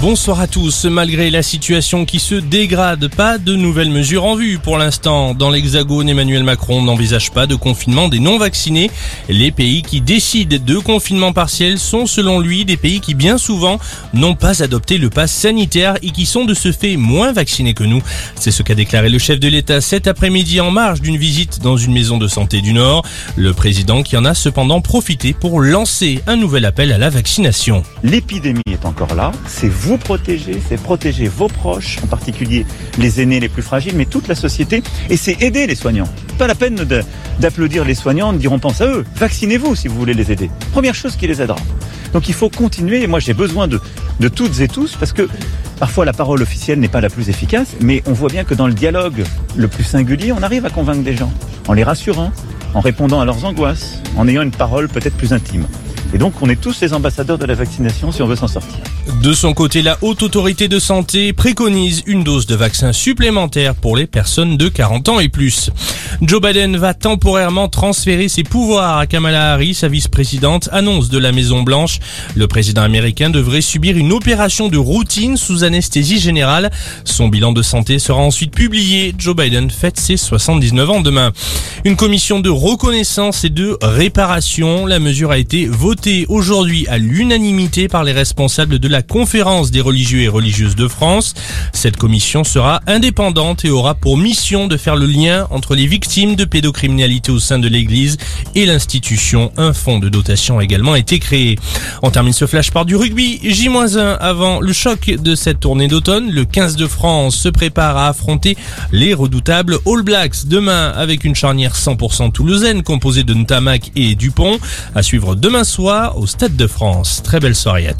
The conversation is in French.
Bonsoir à tous. Malgré la situation qui se dégrade, pas de nouvelles mesures en vue pour l'instant. Dans l'Hexagone, Emmanuel Macron n'envisage pas de confinement des non-vaccinés. Les pays qui décident de confinement partiel sont selon lui des pays qui bien souvent n'ont pas adopté le pass sanitaire et qui sont de ce fait moins vaccinés que nous. C'est ce qu'a déclaré le chef de l'État cet après-midi en marge d'une visite dans une maison de santé du Nord. Le président qui en a cependant profité pour lancer un nouvel appel à la vaccination. L'épidémie est encore là, c'est vous protéger, c'est protéger vos proches, en particulier les aînés les plus fragiles, mais toute la société, et c'est aider les soignants. Pas la peine d'applaudir les soignants, de dire on pense à eux. Vaccinez-vous si vous voulez les aider. Première chose qui les aidera. Donc il faut continuer, et moi j'ai besoin de toutes et tous, parce que parfois la parole officielle n'est pas la plus efficace, mais on voit bien que dans le dialogue le plus singulier, on arrive à convaincre des gens, en les rassurant, en répondant à leurs angoisses, en ayant une parole peut-être plus intime. Et donc on est tous les ambassadeurs de la vaccination si on veut s'en sortir. De son côté, la Haute Autorité de Santé préconise une dose de vaccin supplémentaire pour les personnes de 40 ans et plus. Joe Biden va temporairement transférer ses pouvoirs à Kamala Harris, sa vice-présidente, annonce de la Maison Blanche. Le président américain devrait subir une opération de routine sous anesthésie générale. Son bilan de santé sera ensuite publié. Joe Biden fête ses 79 ans demain. Une commission de reconnaissance et de réparation. La mesure a été votée aujourd'hui à l'unanimité par les responsables de la conférence des religieux et religieuses de France. Cette commission sera indépendante et aura pour mission de faire le lien entre les de pédocriminalité au sein de l'église et l'institution. Un fonds de dotation a également été créé. On termine ce flash par du rugby. J-1 avant le choc de cette tournée d'automne. Le 15 de France se prépare à affronter les redoutables All Blacks demain avec une charnière 100% toulousaine composée de Ntamak et Dupont à suivre demain soir au Stade de France. Très belle soirée à tous.